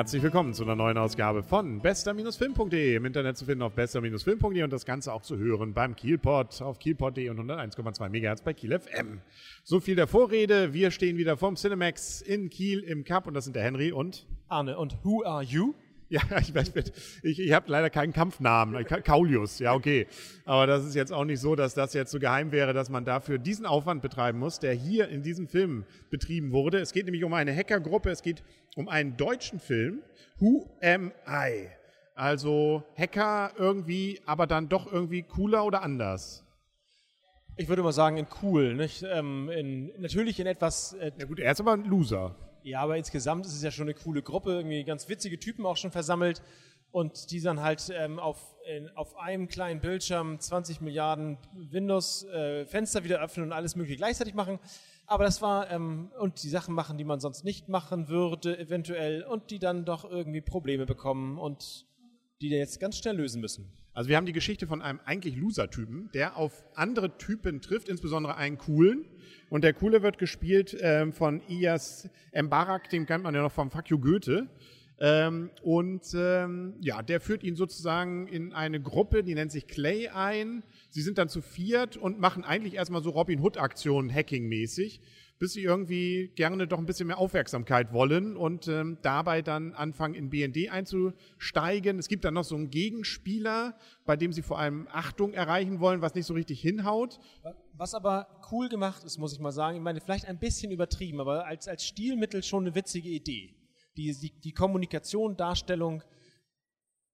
Herzlich willkommen zu einer neuen Ausgabe von bester-film.de. Im Internet zu finden auf bester-film.de und das Ganze auch zu hören beim Kielpot auf kielpot.de und 101,2 MHz bei Kiel FM. So viel der Vorrede. Wir stehen wieder vorm Cinemax in Kiel im Cup und das sind der Henry und Arne. Und who are you? Ja, ich weiß, ich, ich habe leider keinen Kampfnamen. Kaulius, ja, okay. Aber das ist jetzt auch nicht so, dass das jetzt so geheim wäre, dass man dafür diesen Aufwand betreiben muss, der hier in diesem Film betrieben wurde. Es geht nämlich um eine Hackergruppe, es geht um einen deutschen Film, Who Am I? Also Hacker irgendwie, aber dann doch irgendwie cooler oder anders. Ich würde mal sagen, in cool. Nicht? Ähm, in, natürlich in etwas. Äh, ja, gut, er ist aber ein Loser. Ja, aber insgesamt ist es ja schon eine coole Gruppe, irgendwie ganz witzige Typen auch schon versammelt und die dann halt ähm, auf, in, auf einem kleinen Bildschirm 20 Milliarden Windows-Fenster äh, wieder öffnen und alles mögliche gleichzeitig machen. Aber das war, ähm, und die Sachen machen, die man sonst nicht machen würde, eventuell, und die dann doch irgendwie Probleme bekommen und die jetzt ganz schnell lösen müssen. Also wir haben die Geschichte von einem eigentlich Loser-Typen, der auf andere Typen trifft, insbesondere einen coolen. Und der coole wird gespielt ähm, von Iyas Mbarak, den kennt man ja noch vom Fuck you Goethe. Ähm, und ähm, ja, der führt ihn sozusagen in eine Gruppe, die nennt sich Clay ein. Sie sind dann zu viert und machen eigentlich erstmal so Robin Hood-Aktionen Hacking-mäßig bis sie irgendwie gerne doch ein bisschen mehr Aufmerksamkeit wollen und ähm, dabei dann anfangen, in BND einzusteigen. Es gibt dann noch so einen Gegenspieler, bei dem sie vor allem Achtung erreichen wollen, was nicht so richtig hinhaut. Was aber cool gemacht ist, muss ich mal sagen, ich meine, vielleicht ein bisschen übertrieben, aber als, als Stilmittel schon eine witzige Idee. Die, die, die Kommunikation, Darstellung,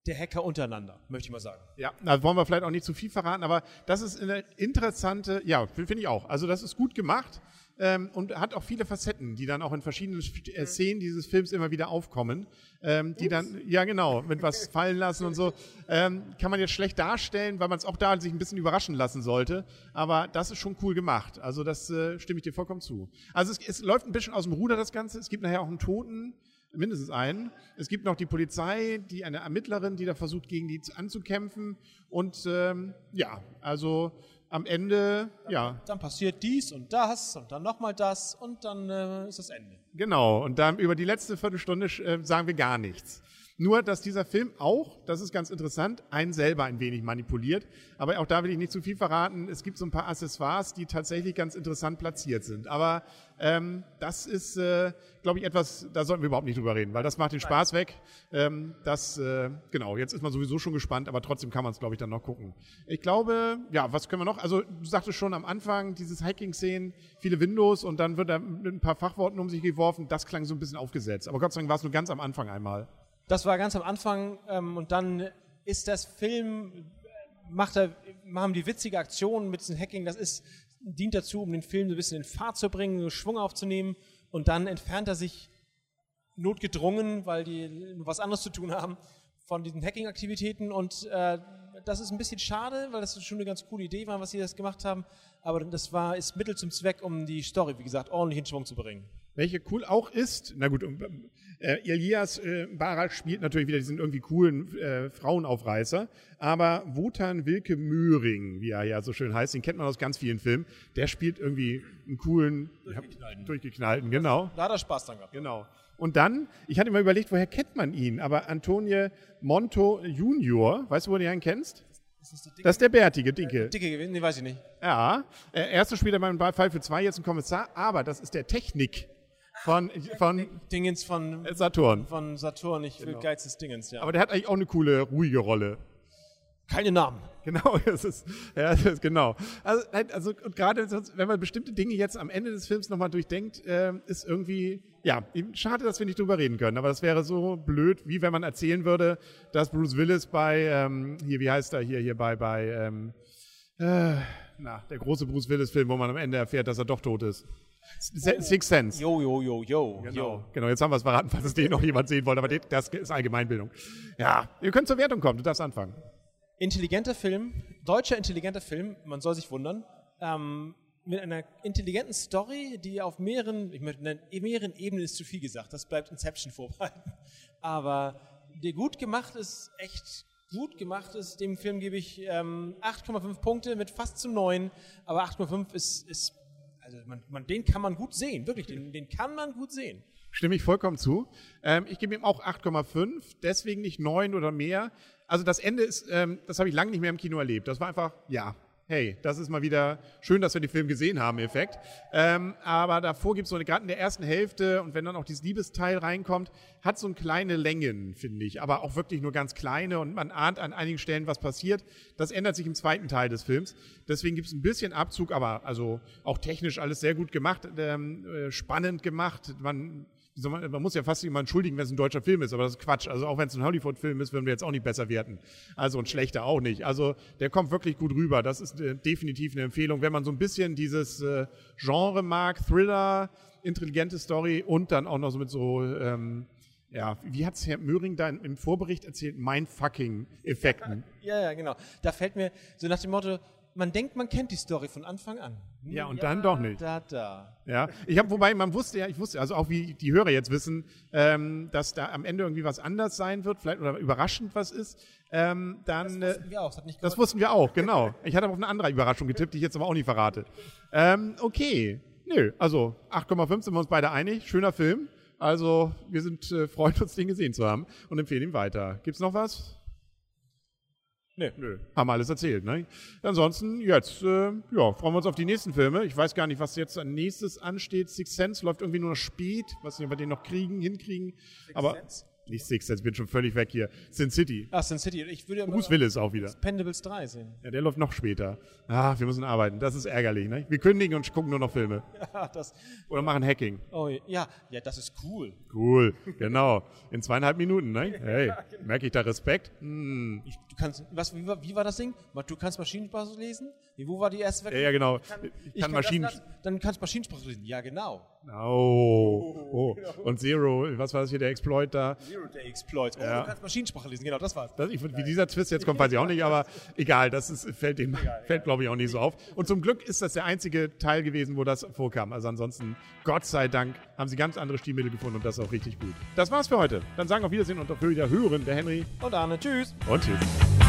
der Hacker untereinander, möchte ich mal sagen. Ja, da wollen wir vielleicht auch nicht zu viel verraten, aber das ist eine interessante, ja, finde ich auch. Also das ist gut gemacht ähm, und hat auch viele Facetten, die dann auch in verschiedenen äh, Szenen dieses Films immer wieder aufkommen, ähm, die dann, ja genau, mit was fallen lassen und so. Ähm, kann man jetzt schlecht darstellen, weil man es auch da sich ein bisschen überraschen lassen sollte. Aber das ist schon cool gemacht. Also das äh, stimme ich dir vollkommen zu. Also es, es läuft ein bisschen aus dem Ruder, das Ganze. Es gibt nachher auch einen Toten mindestens einen. Es gibt noch die Polizei, die eine Ermittlerin, die da versucht, gegen die anzukämpfen. Und ähm, ja, also am Ende, ja. Dann passiert dies und das und dann nochmal das und dann äh, ist das Ende. Genau, und dann über die letzte Viertelstunde äh, sagen wir gar nichts. Nur, dass dieser Film auch, das ist ganz interessant, einen selber ein wenig manipuliert. Aber auch da will ich nicht zu viel verraten. Es gibt so ein paar Accessoires, die tatsächlich ganz interessant platziert sind. Aber ähm, das ist, äh, glaube ich, etwas, da sollten wir überhaupt nicht drüber reden, weil das macht den Spaß weg. Ähm, das, äh, genau, jetzt ist man sowieso schon gespannt, aber trotzdem kann man es, glaube ich, dann noch gucken. Ich glaube, ja, was können wir noch? Also, du sagtest schon am Anfang, dieses Hacking-Szenen, viele Windows und dann wird da mit ein paar Fachworten um sich geworfen. Das klang so ein bisschen aufgesetzt. Aber Gott sei Dank war es nur ganz am Anfang einmal. Das war ganz am Anfang ähm, und dann ist das Film, macht er, machen die witzige Aktion mit diesem Hacking, das ist, dient dazu, um den Film so ein bisschen in Fahrt zu bringen, Schwung aufzunehmen. Und dann entfernt er sich notgedrungen, weil die was anderes zu tun haben, von diesen Hacking-Aktivitäten. Und äh, das ist ein bisschen schade, weil das schon eine ganz coole Idee war, was sie das gemacht haben, aber das war, ist Mittel zum Zweck, um die Story, wie gesagt, ordentlich in Schwung zu bringen. Welche cool auch ist, na gut, äh, Elias äh, Barak spielt natürlich wieder diesen irgendwie coolen äh, Frauenaufreißer, aber Wotan Wilke Möhring, wie er ja so schön heißt, den kennt man aus ganz vielen Filmen, der spielt irgendwie einen coolen, durchgeknallten, durchgeknallten genau. Da hat er Spaß dran gehabt. Genau. Und dann, ich hatte mir überlegt, woher kennt man ihn, aber Antonio Monto Junior, weißt du, wo du ihn kennst? Das ist, das ist der bärtige, dicke. Dicke, nee, weiß ich nicht. Ja, äh, erster spielt er beim Fall für zwei, jetzt ein Kommissar, aber das ist der Technik von, von Dingens von Saturn. Von Saturn, ich will genau. geizes Dingens, ja. Aber der hat eigentlich auch eine coole, ruhige Rolle. Keine Namen. Genau, das ist, ja, das ist genau. Also, also und gerade wenn man bestimmte Dinge jetzt am Ende des Films nochmal durchdenkt, äh, ist irgendwie, ja, schade, dass wir nicht drüber reden können. Aber das wäre so blöd, wie wenn man erzählen würde, dass Bruce Willis bei, ähm, hier, wie heißt er hier, hier bei, bei, ähm, äh, na, der große Bruce Willis-Film, wo man am Ende erfährt, dass er doch tot ist. Six Sense. Jo, jo, jo, jo. Genau, genau jetzt haben wir es verraten, falls es den noch jemand sehen wollte, aber das ist Allgemeinbildung. Ja, ihr könnt zur Wertung kommen, du darfst anfangen. Intelligenter Film, deutscher intelligenter Film, man soll sich wundern, ähm, mit einer intelligenten Story, die auf mehreren, ich möchte nennen, mehreren Ebenen ist zu viel gesagt, das bleibt Inception vorbehalten, aber der gut gemacht ist, echt gut gemacht ist, dem Film gebe ich ähm, 8,5 Punkte mit fast zu 9, aber 8,5 ist, ist also man, man, den kann man gut sehen, wirklich, den, den kann man gut sehen. Stimme ich vollkommen zu. Ähm, ich gebe ihm auch 8,5, deswegen nicht 9 oder mehr. Also das Ende ist, ähm, das habe ich lange nicht mehr im Kino erlebt. Das war einfach, ja, hey, das ist mal wieder schön, dass wir den Film gesehen haben, Effekt. Ähm, aber davor gibt es so eine, gerade in der ersten Hälfte und wenn dann auch dieses Liebesteil reinkommt, hat so eine kleine Längen, finde ich, aber auch wirklich nur ganz kleine und man ahnt an einigen Stellen, was passiert. Das ändert sich im zweiten Teil des Films. Deswegen gibt es ein bisschen Abzug, aber also auch technisch alles sehr gut gemacht, ähm, äh, spannend gemacht. Man man, man, muss ja fast jemanden entschuldigen, wenn es ein deutscher Film ist, aber das ist Quatsch. Also auch wenn es ein Hollywood-Film ist, würden wir jetzt auch nicht besser werten. Also und schlechter auch nicht. Also der kommt wirklich gut rüber. Das ist äh, definitiv eine Empfehlung, wenn man so ein bisschen dieses äh, Genre mag, Thriller, intelligente Story und dann auch noch so mit so ähm, ja, wie hat es Herr Möhring da im Vorbericht erzählt? Mindfucking-Effekten. Ja, ja, genau. Da fällt mir so nach dem Motto, man denkt, man kennt die Story von Anfang an. Ja, und ja, dann doch nicht. Da, da. Ja, ich habe, wobei man wusste ja, ich wusste, also auch wie die Hörer jetzt wissen, ähm, dass da am Ende irgendwie was anders sein wird, vielleicht oder überraschend was ist. Ähm, dann, das wussten wir auch. Das, hat nicht das wussten wir auch, genau. Ich hatte auf eine andere Überraschung getippt, die ich jetzt aber auch nicht verrate. Ähm, okay, nö, also 8,5 sind wir uns beide einig. Schöner Film. Also wir sind äh, freuen uns, den gesehen zu haben und empfehlen ihn weiter. Gibt's noch was? Nee, nö. Haben alles erzählt, ne? Ansonsten, jetzt, äh, ja, freuen wir uns auf die nächsten Filme. Ich weiß gar nicht, was jetzt als nächstes ansteht. Six Sense läuft irgendwie nur noch spät. Was wir den noch kriegen, hinkriegen. Six Aber Sense? Nicht Six, jetzt bin ich schon völlig weg hier. Sin City. Ach, Sin City. Ich würde ja Bruce Willis auch wieder. Pendables 3 sehen. Ja, der läuft noch später. Ah, wir müssen arbeiten. Das ist ärgerlich, ne? Wir kündigen und gucken nur noch Filme. Ja, das. Oder machen Hacking. Oh, ja. Ja, das ist cool. Cool, genau. In zweieinhalb Minuten, ne? Hey, genau. merke ich da Respekt? Hm. Ich, du kannst, was, wie war, wie war das Ding? Du kannst Maschinensprache lesen? Wo war die erste? Ja, ja, genau. Ich kann, ich kann, Maschinen... dann kannst du Maschinensprache lesen. Ja, genau. Oh, oh. Und Zero, was war das hier, der Exploit da? Zero, der Exploit. Oh, ja. du kannst Maschinensprache lesen, genau, das war's. Das, ich, wie dieser Twist jetzt kommt, weiß ich auch nicht, aber egal, das ist, fällt dem, fällt glaube ich auch nicht so auf. Und zum Glück ist das der einzige Teil gewesen, wo das vorkam. Also ansonsten, Gott sei Dank, haben sie ganz andere Stilmittel gefunden und das ist auch richtig gut. Das war's für heute. Dann sagen wir auf Wiedersehen und auf Wiederhören der Henry. Und Arne. Tschüss. Und tschüss.